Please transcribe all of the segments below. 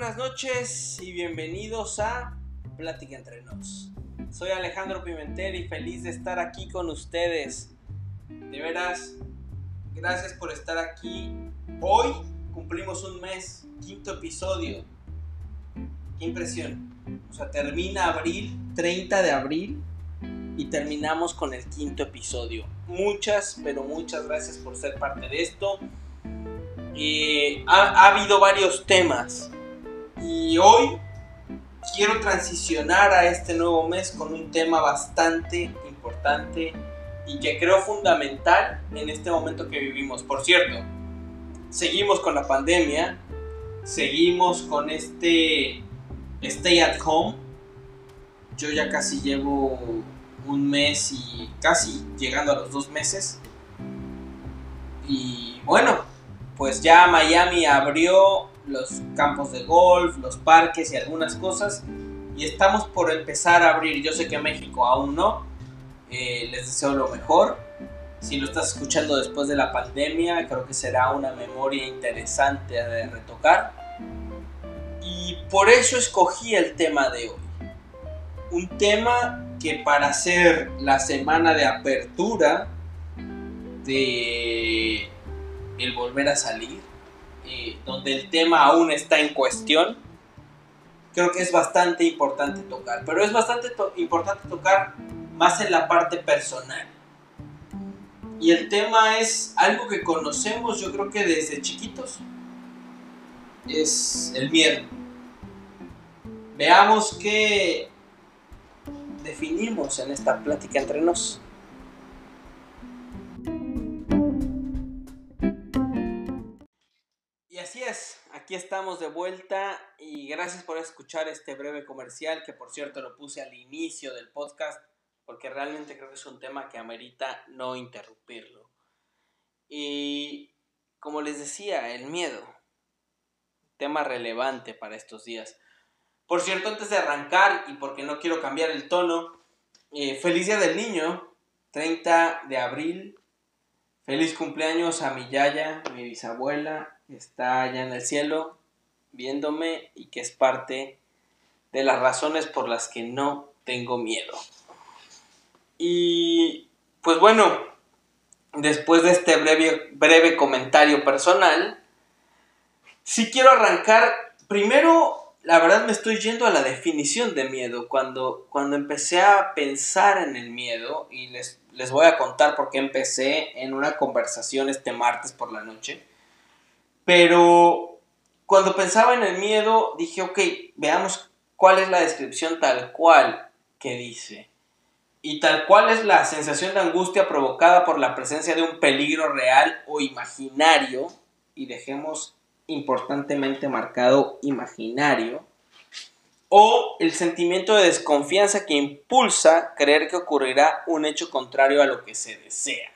buenas noches y bienvenidos a Plática entre nos. Soy Alejandro Pimentel y feliz de estar aquí con ustedes. De veras, gracias por estar aquí. Hoy cumplimos un mes, quinto episodio. Qué impresión. O sea, termina abril, 30 de abril, y terminamos con el quinto episodio. Muchas, pero muchas gracias por ser parte de esto. Eh, ha, ha habido varios temas y hoy quiero transicionar a este nuevo mes con un tema bastante importante y que creo fundamental en este momento que vivimos. Por cierto, seguimos con la pandemia, seguimos con este stay at home. Yo ya casi llevo un mes y casi llegando a los dos meses. Y bueno, pues ya Miami abrió los campos de golf, los parques y algunas cosas. Y estamos por empezar a abrir. Yo sé que México aún no. Eh, les deseo lo mejor. Si lo estás escuchando después de la pandemia, creo que será una memoria interesante de retocar. Y por eso escogí el tema de hoy. Un tema que para ser la semana de apertura de el volver a salir, donde el tema aún está en cuestión, creo que es bastante importante tocar. Pero es bastante importante tocar más en la parte personal. Y el tema es algo que conocemos yo creo que desde chiquitos. Es el miedo. Veamos qué definimos en esta plática entre nos. Aquí estamos de vuelta y gracias por escuchar este breve comercial que por cierto lo puse al inicio del podcast porque realmente creo que es un tema que amerita no interrumpirlo. Y como les decía, el miedo, tema relevante para estos días. Por cierto, antes de arrancar y porque no quiero cambiar el tono, eh, feliz día del niño, 30 de abril. Feliz cumpleaños a mi Yaya, mi bisabuela, está allá en el cielo viéndome y que es parte de las razones por las que no tengo miedo. Y pues bueno, después de este breve, breve comentario personal, si quiero arrancar, primero, la verdad me estoy yendo a la definición de miedo. Cuando, cuando empecé a pensar en el miedo, y les, les voy a contar por qué empecé en una conversación este martes por la noche, pero cuando pensaba en el miedo, dije, ok, veamos cuál es la descripción tal cual que dice. Y tal cual es la sensación de angustia provocada por la presencia de un peligro real o imaginario, y dejemos importantemente marcado imaginario, o el sentimiento de desconfianza que impulsa creer que ocurrirá un hecho contrario a lo que se desea.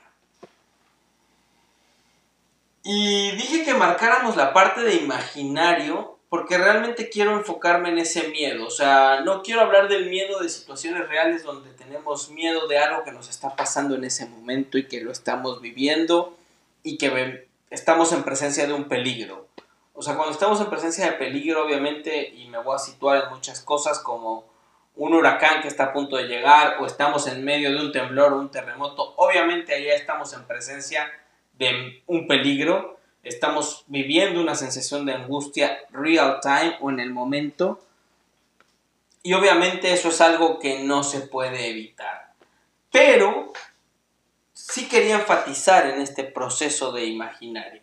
Y dije que marcáramos la parte de imaginario porque realmente quiero enfocarme en ese miedo. O sea, no quiero hablar del miedo de situaciones reales donde tenemos miedo de algo que nos está pasando en ese momento y que lo estamos viviendo y que estamos en presencia de un peligro. O sea, cuando estamos en presencia de peligro, obviamente, y me voy a situar en muchas cosas como un huracán que está a punto de llegar o estamos en medio de un temblor o un terremoto, obviamente ahí estamos en presencia de un peligro, estamos viviendo una sensación de angustia real time o en el momento. Y obviamente eso es algo que no se puede evitar. Pero sí quería enfatizar en este proceso de imaginario.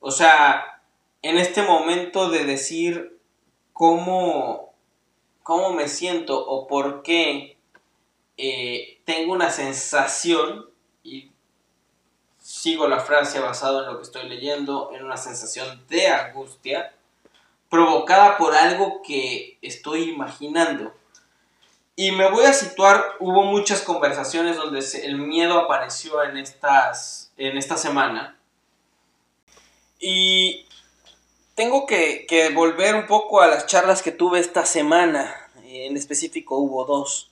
O sea, en este momento de decir cómo, cómo me siento o por qué eh, tengo una sensación, sigo la frase basado en lo que estoy leyendo, en una sensación de angustia provocada por algo que estoy imaginando. Y me voy a situar, hubo muchas conversaciones donde el miedo apareció en, estas, en esta semana. Y tengo que, que volver un poco a las charlas que tuve esta semana. En específico hubo dos.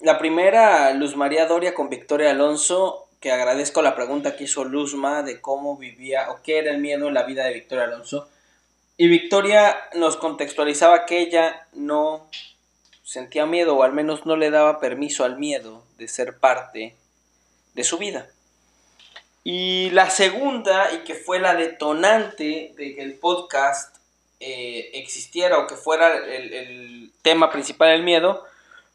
La primera, Luz María Doria con Victoria Alonso, que agradezco la pregunta que hizo Luzma de cómo vivía o qué era el miedo en la vida de Victoria Alonso. Y Victoria nos contextualizaba que ella no sentía miedo o al menos no le daba permiso al miedo de ser parte de su vida. Y la segunda, y que fue la detonante de que el podcast eh, existiera o que fuera el, tema principal del miedo,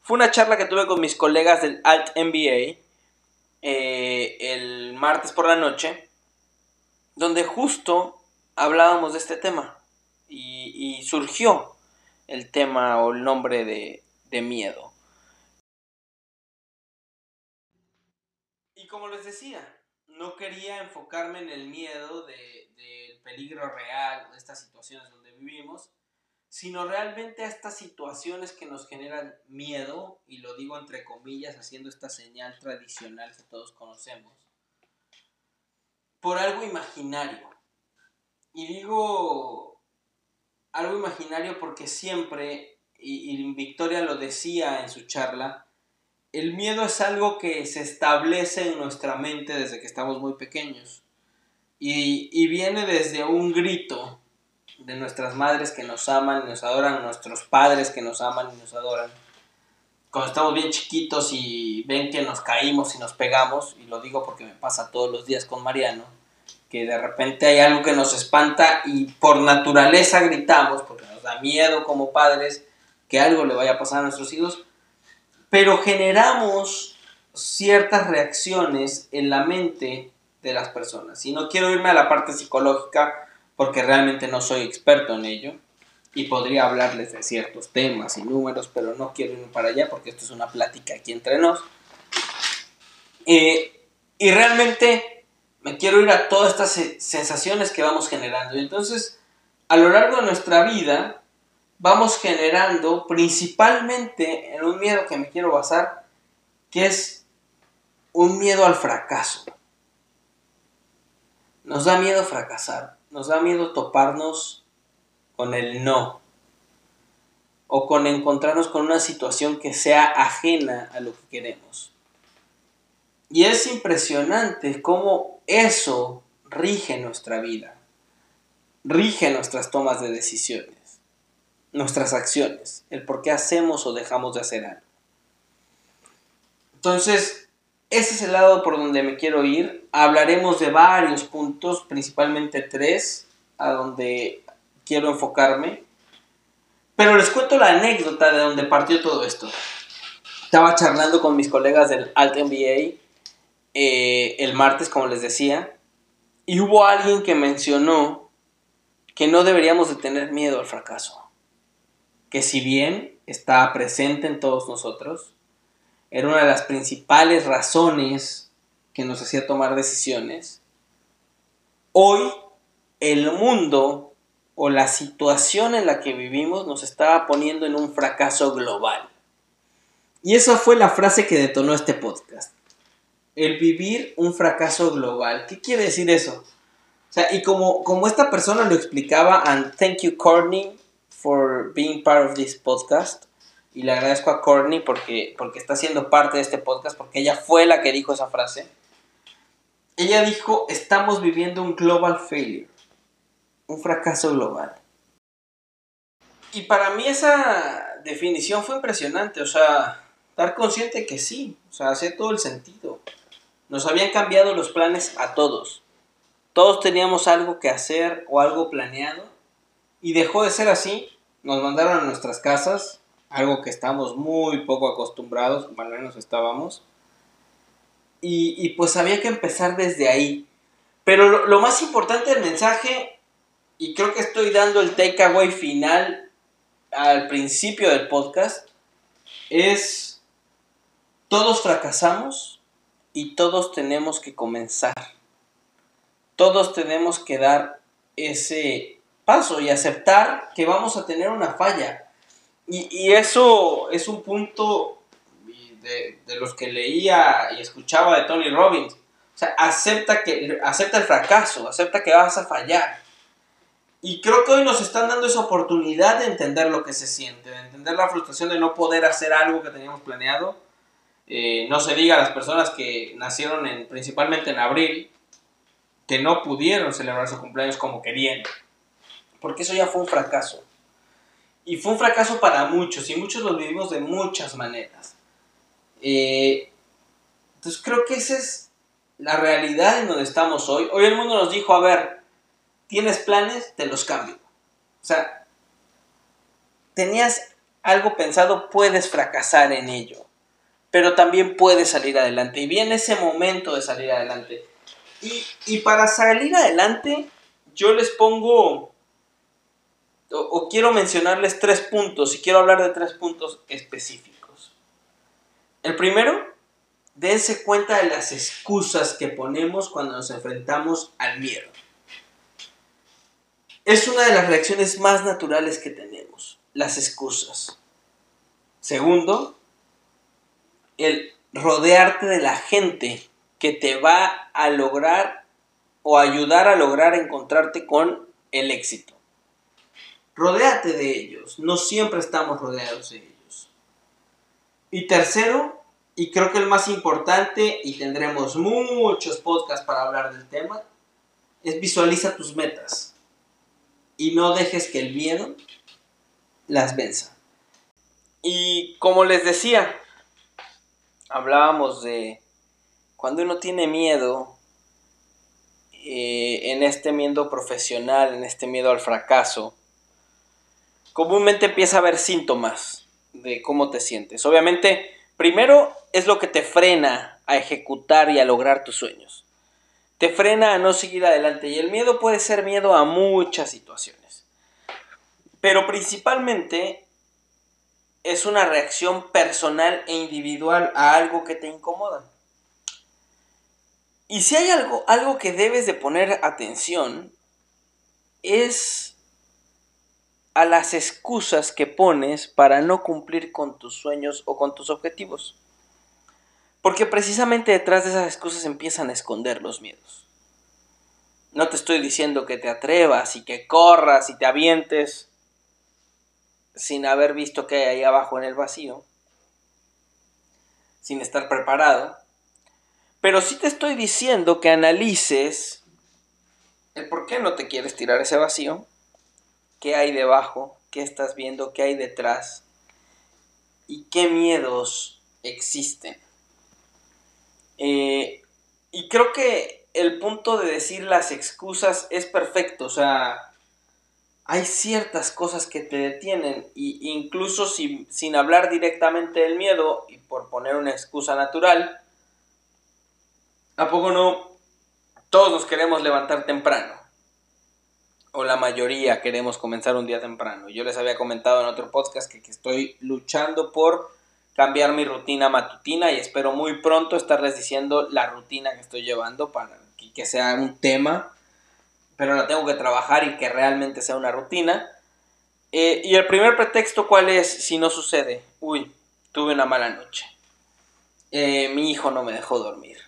fue una charla que tuve con mis colegas del Alt MBA eh, el martes por la noche, donde justo hablábamos de este tema y, surgió el tema o el nombre de, de miedo. Y como les decía, no quería enfocarme en el miedo del peligro real, de estas situaciones donde vivimos, sino realmente a estas situaciones que nos generan miedo, y lo digo entre comillas, haciendo esta señal tradicional que todos conocemos, por algo imaginario. Y digo algo imaginario porque siempre, y, y Victoria lo decía en su charla, el miedo es algo que se establece en nuestra mente desde que estamos muy pequeños. Y, viene desde un grito de nuestras madres que nos aman y nos adoran, nuestros padres que nos aman y nos adoran. Cuando estamos bien chiquitos y ven que nos caímos y nos pegamos, y lo digo porque me pasa todos los días con Mariano, que de repente hay algo que nos espanta y por naturaleza gritamos, porque nos da miedo como padres que algo le vaya a pasar a nuestros hijos, pero generamos ciertas reacciones en la mente de las personas. Y no quiero irme a la parte psicológica porque realmente no soy experto en ello y podría hablarles de ciertos temas y números, pero no quiero irme para allá porque esto es una plática aquí entre nos. Eh, y realmente me quiero ir a todas estas sensaciones que vamos generando. Y entonces, a lo largo de nuestra vida, vamos generando principalmente en un miedo que me quiero basar, que es un miedo al fracaso. Nos da miedo fracasar, nos da miedo toparnos con el no o con encontrarnos con una situación que sea ajena a lo que queremos. Y es impresionante cómo eso rige nuestra vida, rige nuestras tomas de decisiones nuestras acciones, el por qué hacemos o dejamos de hacer algo. Entonces, ese es el lado por donde me quiero ir. Hablaremos de varios puntos, principalmente tres, a donde quiero enfocarme. Pero les cuento la anécdota de donde partió todo esto. Estaba charlando con mis colegas del Alt MBA eh, el martes, como les decía, y hubo alguien que mencionó que no deberíamos de tener miedo al fracaso que si bien está presente en todos nosotros, era una de las principales razones que nos hacía tomar decisiones, hoy el mundo o la situación en la que vivimos nos estaba poniendo en un fracaso global. Y esa fue la frase que detonó este podcast. El vivir un fracaso global. ¿Qué quiere decir eso? O sea, y como, como esta persona lo explicaba, and thank you Courtney for being part of this podcast. Y le agradezco a Courtney porque, porque está siendo parte de este podcast, porque ella fue la que dijo esa frase. Ella dijo, estamos viviendo un global failure, un fracaso global. Y para mí esa definición fue impresionante, o sea, estar consciente que sí, o sea, hace todo el sentido. Nos habían cambiado los planes a todos. Todos teníamos algo que hacer o algo planeado y dejó de ser así nos mandaron a nuestras casas, algo que estamos muy poco acostumbrados, como al menos estábamos. Y, pues había que empezar desde ahí. Pero lo, más importante del mensaje, y creo que estoy dando el takeaway final al principio del podcast, es todos fracasamos y todos tenemos que comenzar. Todos tenemos que dar ese paso y aceptar que vamos a tener una falla. Y, eso es un punto de, los que leía y escuchaba de Tony Robbins. O sea, acepta, que, acepta el fracaso, acepta que vas a fallar. Y creo que hoy nos están dando esa oportunidad de entender lo que se siente, de entender la frustración de no poder hacer algo que teníamos planeado. Eh, no se diga a las personas que nacieron en, principalmente en abril, que no pudieron celebrar su cumpleaños como querían porque eso ya fue un fracaso. Y fue un fracaso para muchos, y muchos lo vivimos de muchas maneras. Eh, entonces creo que esa es la realidad en donde estamos hoy. Hoy el mundo nos dijo, a ver, tienes planes, te los cambio. O sea, tenías algo pensado, puedes fracasar en ello, pero también puedes salir adelante. Y viene ese momento de salir adelante. Y, y para salir adelante, yo les pongo o, quiero mencionarles tres puntos y quiero hablar de tres puntos específicos. El primero, dense cuenta de las excusas que ponemos cuando nos enfrentamos al miedo. Es una de las reacciones más naturales que tenemos, las excusas. Segundo, el rodearte de la gente que te va a lograr o ayudar a lograr encontrarte con el éxito. Rodéate de ellos. No siempre estamos rodeados de ellos. Y tercero, y creo que el más importante, y tendremos muchos podcasts para hablar del tema, es visualiza tus metas. Y no dejes que el miedo las venza. Y como les decía, hablábamos de cuando uno tiene miedo, eh, en este miedo profesional, en este miedo al fracaso, comúnmente empieza a haber síntomas de cómo te sientes. Obviamente, primero es lo que te frena a ejecutar y a lograr tus sueños. Te frena a no seguir adelante y el miedo puede ser miedo a muchas situaciones. Pero principalmente es una reacción personal e individual a algo que te incomoda. Y si hay algo, algo que debes de poner atención, es a las excusas que pones para no cumplir con tus sueños o con tus objetivos. Porque precisamente detrás de esas excusas empiezan a esconder los miedos. No te estoy diciendo que te atrevas y que corras y te avientes sin haber visto qué hay ahí abajo en el vacío, sin estar preparado. Pero sí te estoy diciendo que analices el por qué no te quieres tirar ese vacío qué hay debajo, qué estás viendo, qué hay detrás y qué miedos existen. Eh, y creo que el punto de decir las excusas es perfecto, o sea, hay ciertas cosas que te detienen, e incluso sin hablar directamente del miedo, y por poner una excusa natural, ¿a poco no todos nos queremos levantar temprano? O la mayoría queremos comenzar un día temprano. Yo les había comentado en otro podcast que, estoy luchando por cambiar mi rutina matutina y espero muy pronto estarles diciendo la rutina que estoy llevando para que, sea un tema, pero la tengo que trabajar y que realmente sea una rutina. Eh, y el primer pretexto, ¿cuál es si no sucede? Uy, tuve una mala noche. Eh, mi hijo no me dejó dormir.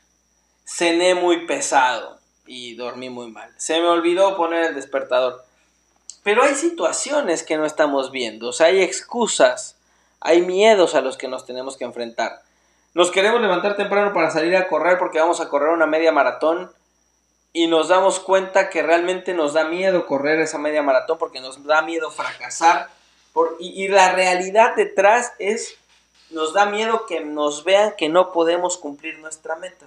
Cené muy pesado y dormí muy mal. Se me olvidó poner el despertador. Pero hay situaciones que no estamos viendo, o sea, hay excusas, hay miedos a los que nos tenemos que enfrentar. Nos queremos levantar temprano para salir a correr porque vamos a correr una media maratón y nos damos cuenta que realmente nos da miedo correr esa media maratón porque nos da miedo fracasar. Por, y, la realidad detrás es, nos da miedo que nos vean que no podemos cumplir nuestra meta.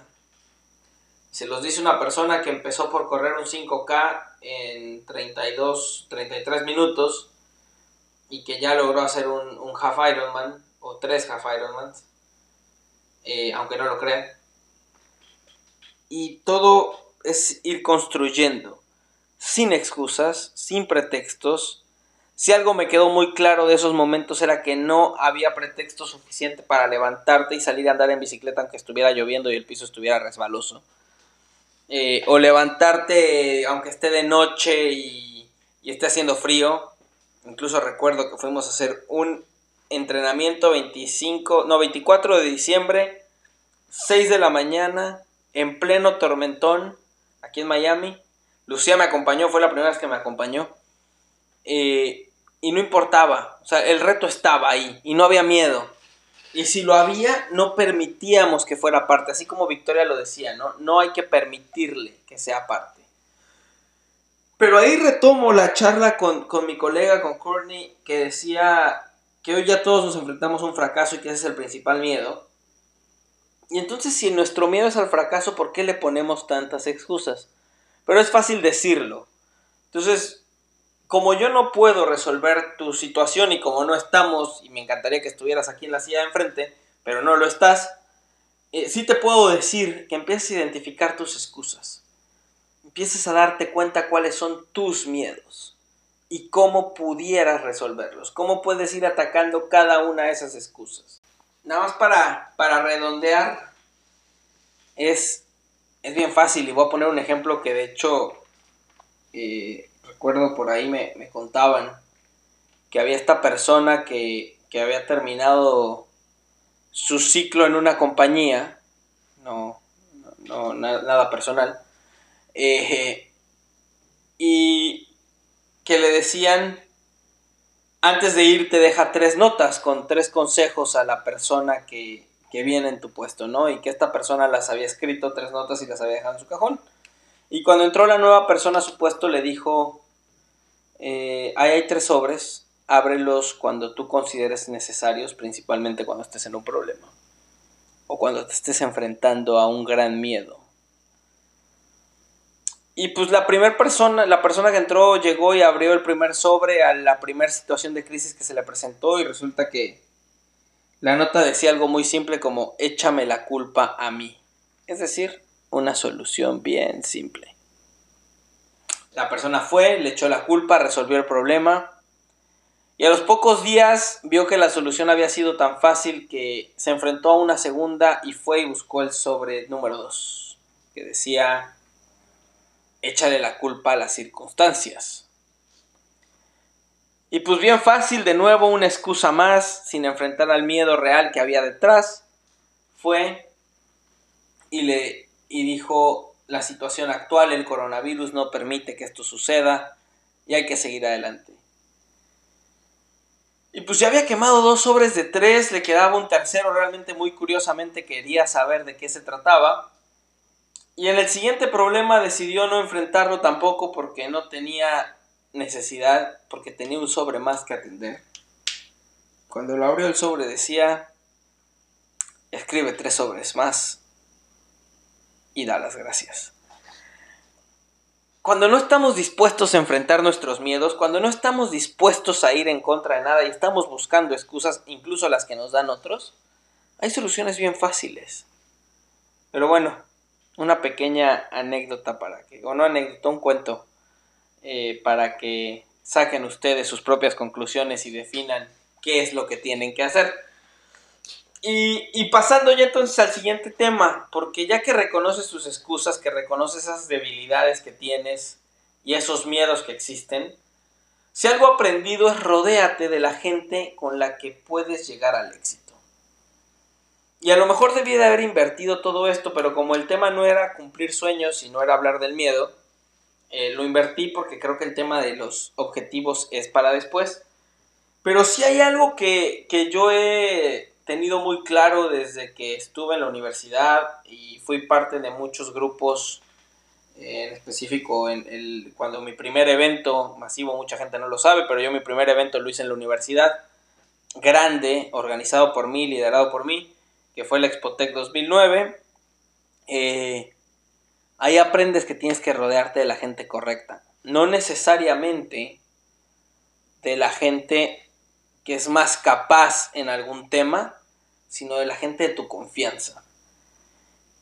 Se los dice una persona que empezó por correr un 5K en 32, 33 minutos y que ya logró hacer un, half Ironman o tres half Ironmans, eh, aunque no lo crean. Y todo es ir construyendo, sin excusas, sin pretextos. Si algo me quedó muy claro de esos momentos era que no había pretexto suficiente para levantarte y salir a andar en bicicleta aunque estuviera lloviendo y el piso estuviera resbaloso eh, o levantarte aunque esté de noche y, esté haciendo frío. Incluso recuerdo que fuimos a hacer un entrenamiento 25, no, 24 de diciembre, 6 de la mañana, en pleno tormentón, aquí en Miami. Lucía me acompañó, fue la primera vez que me acompañó. Eh, y no importaba, o sea, el reto estaba ahí y no había miedo. Y si lo había, no permitíamos que fuera parte, así como Victoria lo decía, ¿no? No hay que permitirle que sea parte. Pero ahí retomo la charla con, con mi colega, con Courtney, que decía que hoy ya todos nos enfrentamos a un fracaso y que ese es el principal miedo. Y entonces si nuestro miedo es al fracaso, ¿por qué le ponemos tantas excusas? Pero es fácil decirlo. Entonces, como yo no puedo resolver tu situación y como no estamos, y me encantaría que estuvieras aquí en la silla de enfrente, pero no lo estás, eh, sí te puedo decir que empieces a identificar tus excusas. Empieces a darte cuenta cuáles son tus miedos y cómo pudieras resolverlos, cómo puedes ir atacando cada una de esas excusas. Nada más para, para redondear, es, es bien fácil y voy a poner un ejemplo que de hecho eh, recuerdo por ahí me, me, contaban que había esta persona que, que había terminado su ciclo en una compañía, no, no, nada personal, eh, y que le decían, antes de irte deja tres notas con tres consejos a la persona que, que viene en tu puesto, ¿no? Y que esta persona las había escrito tres notas y las había dejado en su cajón. Y cuando entró la nueva persona a su puesto le dijo, eh, ahí hay tres sobres, ábrelos cuando tú consideres necesarios, principalmente cuando estés en un problema o cuando te estés enfrentando a un gran miedo. Y pues la primera persona, la persona que entró llegó y abrió el primer sobre a la primera situación de crisis que se le presentó y resulta que la nota decía algo muy simple como échame la culpa a mí. Es decir, una solución bien simple. La persona fue, le echó la culpa, resolvió el problema y a los pocos días vio que la solución había sido tan fácil que se enfrentó a una segunda y fue y buscó el sobre número 2, que decía, échale la culpa a las circunstancias. Y pues bien fácil, de nuevo una excusa más, sin enfrentar al miedo real que había detrás, fue y le y dijo, la situación actual, el coronavirus no permite que esto suceda y hay que seguir adelante. Y pues ya había quemado dos sobres de tres, le quedaba un tercero, realmente muy curiosamente quería saber de qué se trataba. Y en el siguiente problema decidió no enfrentarlo tampoco porque no tenía necesidad, porque tenía un sobre más que atender. Cuando lo abrió el sobre decía, escribe tres sobres más y da las gracias. Cuando no estamos dispuestos a enfrentar nuestros miedos, cuando no estamos dispuestos a ir en contra de nada y estamos buscando excusas, incluso las que nos dan otros, hay soluciones bien fáciles. Pero bueno, una pequeña anécdota para que, o no anécdota, un cuento, eh, para que saquen ustedes sus propias conclusiones y definan qué es lo que tienen que hacer. Y, pasando ya entonces al siguiente tema, porque ya que reconoces tus excusas, que reconoces esas debilidades que tienes y esos miedos que existen, si algo aprendido es rodéate de la gente con la que puedes llegar al éxito. Y a lo mejor debí de haber invertido todo esto, pero como el tema no era cumplir sueños y no era hablar del miedo, eh, lo invertí porque creo que el tema de los objetivos es para después. Pero si hay algo que, que yo he tenido muy claro desde que estuve en la universidad y fui parte de muchos grupos, eh, en específico en el, cuando mi primer evento masivo, mucha gente no lo sabe, pero yo mi primer evento lo hice en la universidad, grande, organizado por mí, liderado por mí, que fue el Expotec 2009. Eh, ahí aprendes que tienes que rodearte de la gente correcta. No necesariamente de la gente que es más capaz en algún tema, sino de la gente de tu confianza.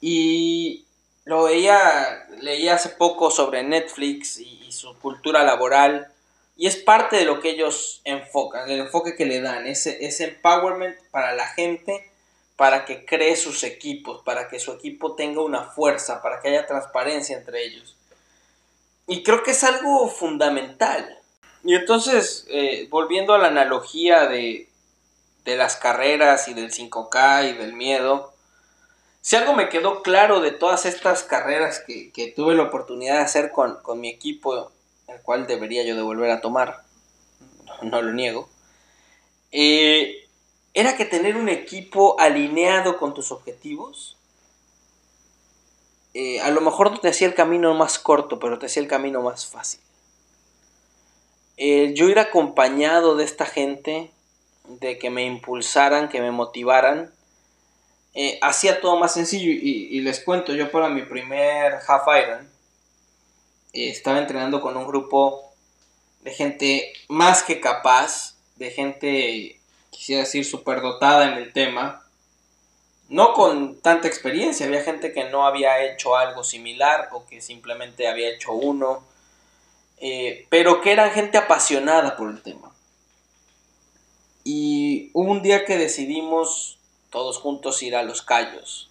Y lo veía, leía hace poco sobre Netflix y, su cultura laboral, y es parte de lo que ellos enfocan, el enfoque que le dan, ese, ese empowerment para la gente, para que cree sus equipos, para que su equipo tenga una fuerza, para que haya transparencia entre ellos. Y creo que es algo fundamental. Y entonces, eh, volviendo a la analogía de, las carreras y del 5K y del miedo, si algo me quedó claro de todas estas carreras que, tuve la oportunidad de hacer con, mi equipo, el cual debería yo de volver a tomar, no, lo niego, eh, era que tener un equipo alineado con tus objetivos, eh, a lo mejor no te hacía el camino más corto, pero te hacía el camino más fácil. Eh, yo ir acompañado de esta gente, de que me impulsaran, que me motivaran, eh, hacía todo más sencillo. Y, les cuento, yo para mi primer Half Iron eh, estaba entrenando con un grupo de gente más que capaz, de gente, quisiera decir, superdotada en el tema. No con tanta experiencia, había gente que no había hecho algo similar o que simplemente había hecho uno, eh, pero que eran gente apasionada por el tema. Y un día que decidimos todos juntos ir a Los Cayos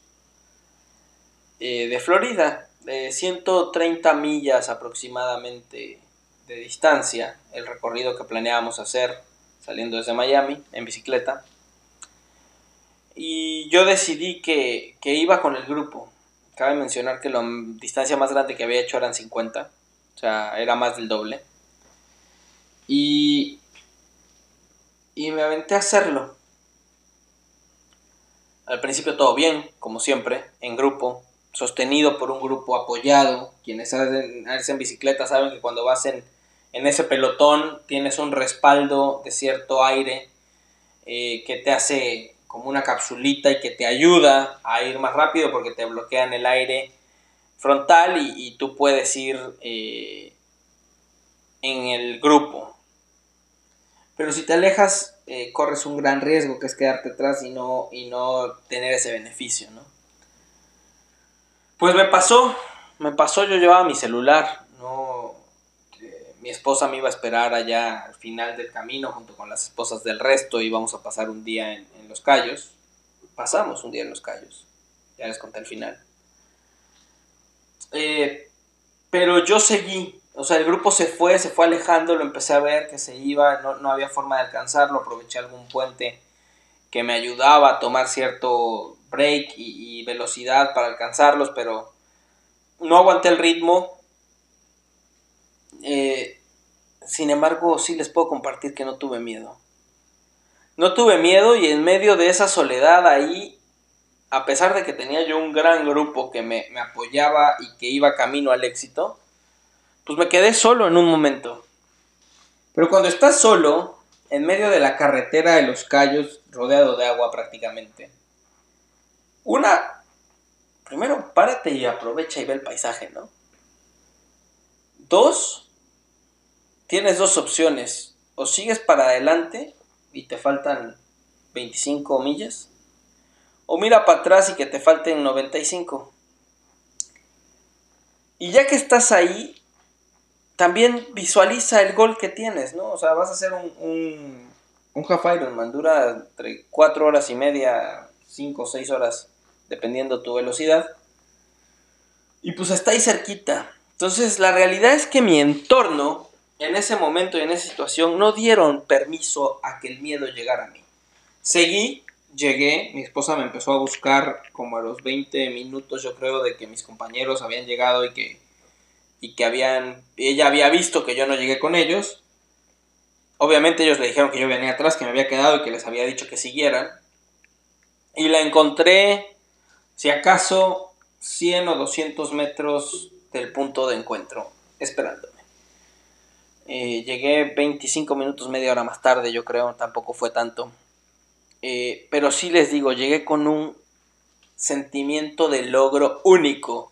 eh, de Florida, de 130 millas aproximadamente de distancia, el recorrido que planeábamos hacer saliendo desde Miami en bicicleta. Y yo decidí que, que iba con el grupo. Cabe mencionar que la distancia más grande que había hecho eran 50, o sea, era más del doble. Y, y me aventé a hacerlo. Al principio todo bien, como siempre, en grupo, sostenido por un grupo apoyado. Quienes hacen, bicicleta saben que cuando vas en, ese pelotón tienes un respaldo de cierto aire eh, que te hace como una capsulita y que te ayuda a ir más rápido porque te bloquean el aire frontal y, tú puedes ir eh, en el grupo. Pero si te alejas eh, corres un gran riesgo que es quedarte atrás y no, y no tener ese beneficio, ¿no? Pues me pasó, me pasó, yo llevaba mi celular, no, mi esposa me iba a esperar allá al final del camino junto con las esposas del resto, íbamos a pasar un día en, Los Cayos, pasamos un día en Los Cayos, ya les conté el final. Eh, pero yo seguí, o sea, el grupo se fue, se fue alejando, lo empecé a ver que se iba, no, había forma de alcanzarlo, aproveché algún puente que me ayudaba a tomar cierto break y, velocidad para alcanzarlos, pero no aguanté el ritmo. Eh, sin embargo, sí les puedo compartir que no tuve miedo. No tuve miedo y en medio de esa soledad ahí, a pesar de que tenía yo un gran grupo que me, apoyaba y que iba camino al éxito, pues me quedé solo en un momento. Pero cuando estás solo, en medio de la carretera de los Cayos, rodeado de agua prácticamente, una, primero párate y aprovecha y ve el paisaje, ¿no? Dos, tienes dos opciones. O sigues para adelante y te faltan 25 millas, o mira para atrás y que te falten 95. Y ya que estás ahí, también visualiza el gol que tienes, ¿no? O sea, vas a hacer un, un, un dura entre 4 horas y media, 5 o 6 horas, dependiendo tu velocidad. Y pues está ahí cerquita. Entonces, la realidad es que mi entorno, en ese momento y en esa situación, no dieron permiso a que el miedo llegara a mí. Seguí, llegué, mi esposa me empezó a buscar como a los 20 minutos, yo creo, de que mis compañeros habían llegado y que y que habían, ella había visto que yo no llegué con ellos. Obviamente ellos le dijeron que yo venía atrás, que me había quedado y que les había dicho que siguieran. Y la encontré, si acaso, 100 o 200 metros del punto de encuentro, esperándome. Eh, llegué 25 minutos, media hora más tarde, yo creo, tampoco fue tanto. Eh, pero sí les digo, llegué con un sentimiento de logro único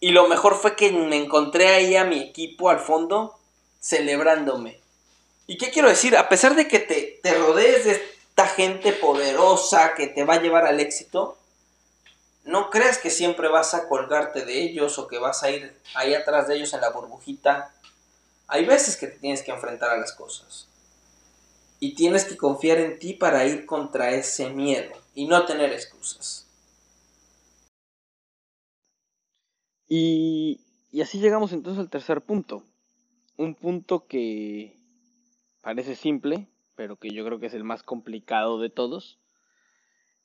y lo mejor fue que me encontré ahí a mi equipo al fondo celebrándome. ¿Y qué quiero decir? A pesar de que te, te rodees de esta gente poderosa que te va a llevar al éxito, no creas que siempre vas a colgarte de ellos o que vas a ir ahí atrás de ellos en la burbujita. Hay veces que te tienes que enfrentar a las cosas. Y tienes que confiar en ti para ir contra ese miedo y no tener excusas. Y, así llegamos entonces al tercer punto. Un punto que parece simple, pero que yo creo que es el más complicado de todos,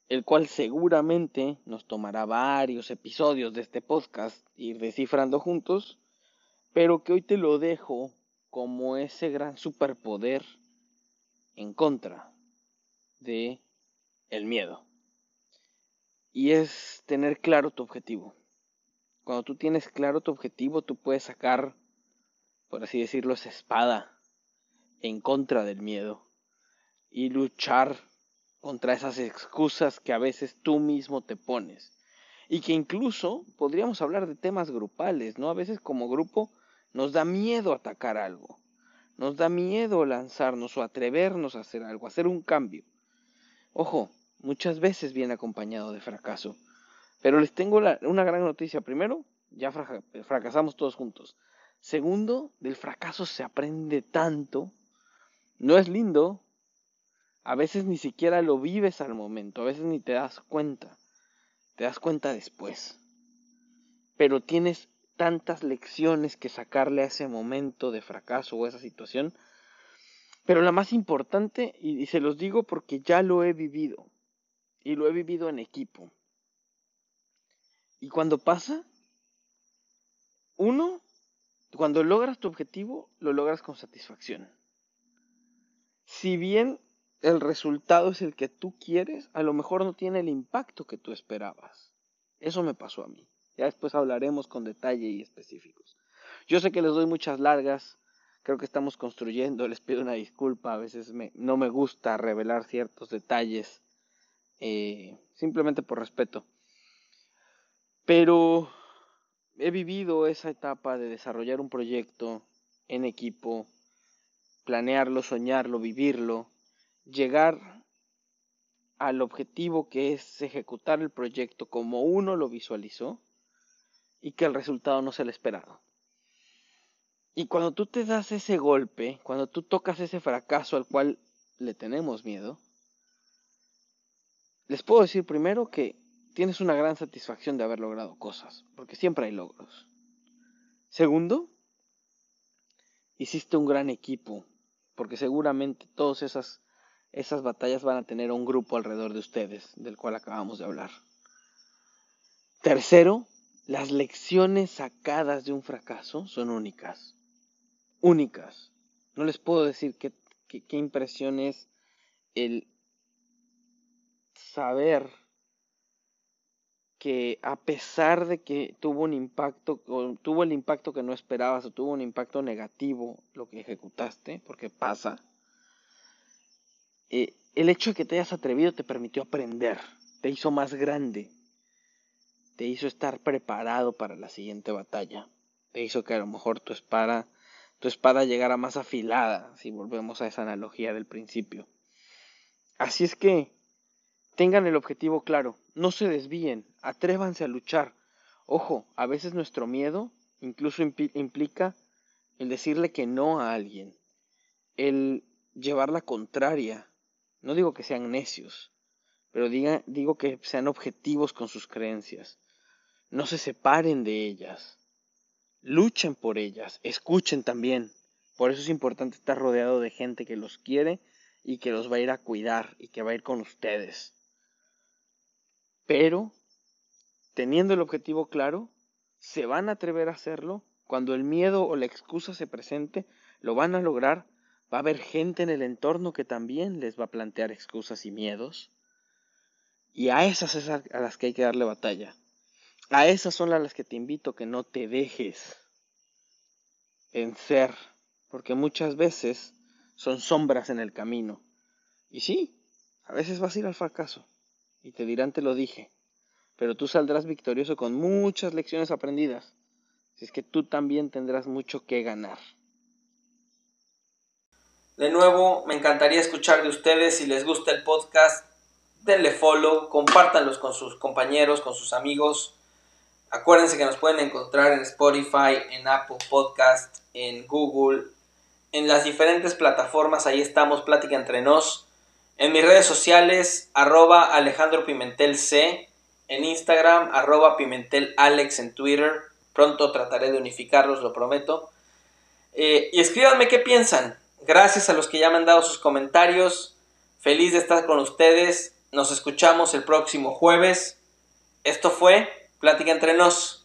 el cual seguramente nos tomará varios episodios de este podcast ir descifrando juntos, pero que hoy te lo dejo como ese gran superpoder en contra de el miedo. Y es tener claro tu objetivo. Cuando tú tienes claro tu objetivo, tú puedes sacar, por así decirlo, esa espada en contra del miedo y luchar contra esas excusas que a veces tú mismo te pones. Y que incluso podríamos hablar de temas grupales, ¿no? A veces como grupo nos da miedo atacar algo. Nos da miedo lanzarnos o atrevernos a hacer algo, hacer un cambio. Ojo, muchas veces viene acompañado de fracaso. Pero les tengo una gran noticia. Primero, ya fracasamos todos juntos. Segundo, del fracaso se aprende tanto. No es lindo, a veces ni siquiera lo vives al momento, a veces ni te das cuenta. Te das cuenta después. Pero tienes tantas lecciones que sacarle a ese momento de fracaso o esa situación. Pero la más importante, y, se los digo porque ya lo he vivido, y lo he vivido en equipo. Y cuando pasa, uno, cuando logras tu objetivo, lo logras con satisfacción. Si bien el resultado es el que tú quieres, a lo mejor no tiene el impacto que tú esperabas. Eso me pasó a mí. Ya después hablaremos con detalle y específicos. Yo sé que les doy muchas largas, creo que estamos construyendo, les pido una disculpa, a veces no me gusta revelar ciertos detalles, eh, simplemente por respeto. Pero he vivido esa etapa de desarrollar un proyecto en equipo, planearlo, soñarlo, vivirlo, llegar al objetivo que es ejecutar el proyecto como uno lo visualizó y que el resultado no se le esperado. Y cuando tú te das ese golpe, cuando tú tocas ese fracaso al cual le tenemos miedo, les puedo decir primero que tienes una gran satisfacción de haber logrado cosas, porque siempre hay logros. Segundo, hiciste un gran equipo, porque seguramente todas esas esas batallas van a tener un grupo alrededor de ustedes, del cual acabamos de hablar. Tercero, las lecciones sacadas de un fracaso son únicas. Únicas. No les puedo decir qué, impresión es el saber que a pesar de que tuvo un impacto, o tuvo el impacto que no esperabas, o tuvo un impacto negativo lo que ejecutaste, porque pasa, eh, el hecho de que te hayas atrevido te permitió aprender, te hizo más grande, te hizo estar preparado para la siguiente batalla, te hizo que a lo mejor tu espada, tu espada llegara más afilada, si volvemos a esa analogía del principio. Así es que tengan el objetivo claro, no se desvíen, atrévanse a luchar. Ojo, a veces nuestro miedo incluso implica el decirle que no a alguien, el llevar la contraria, no digo que sean necios, pero digo que sean objetivos con sus creencias. No se separen de ellas. Luchen por ellas. Escuchen también. Por eso es importante estar rodeado de gente que los quiere y que los va a ir a cuidar y que va a ir con ustedes. Pero, teniendo el objetivo claro, se van a atrever a hacerlo. Cuando el miedo o la excusa se presente, lo van a lograr Va a haber gente en el entorno que también les va a plantear excusas y miedos. Y a esas es a las que hay que darle batalla. A esas son las que te invito que no te dejes vencer, porque muchas veces son sombras en el camino. Y sí, a veces vas a ir al fracaso y te dirán te lo dije, pero tú saldrás victorioso con muchas lecciones aprendidas. Si es que tú también tendrás mucho que ganar. De nuevo, me encantaría escuchar de ustedes. Si les gusta el podcast, denle follow, compártanlos con sus compañeros, con sus amigos. Acuérdense que nos pueden encontrar en Spotify, en Apple Podcast, en Google, en las diferentes plataformas. Ahí estamos, Plática Entre Nos. En mis redes sociales, arroba Alejandro Pimentel C. En Instagram, arroba Pimentel Alex en Twitter. Pronto trataré de unificarlos, lo prometo. Eh, y escríbanme qué piensan. Gracias a los que ya me han dado sus comentarios. Feliz de estar con ustedes. Nos escuchamos el próximo jueves. Esto fue Plática entre nos.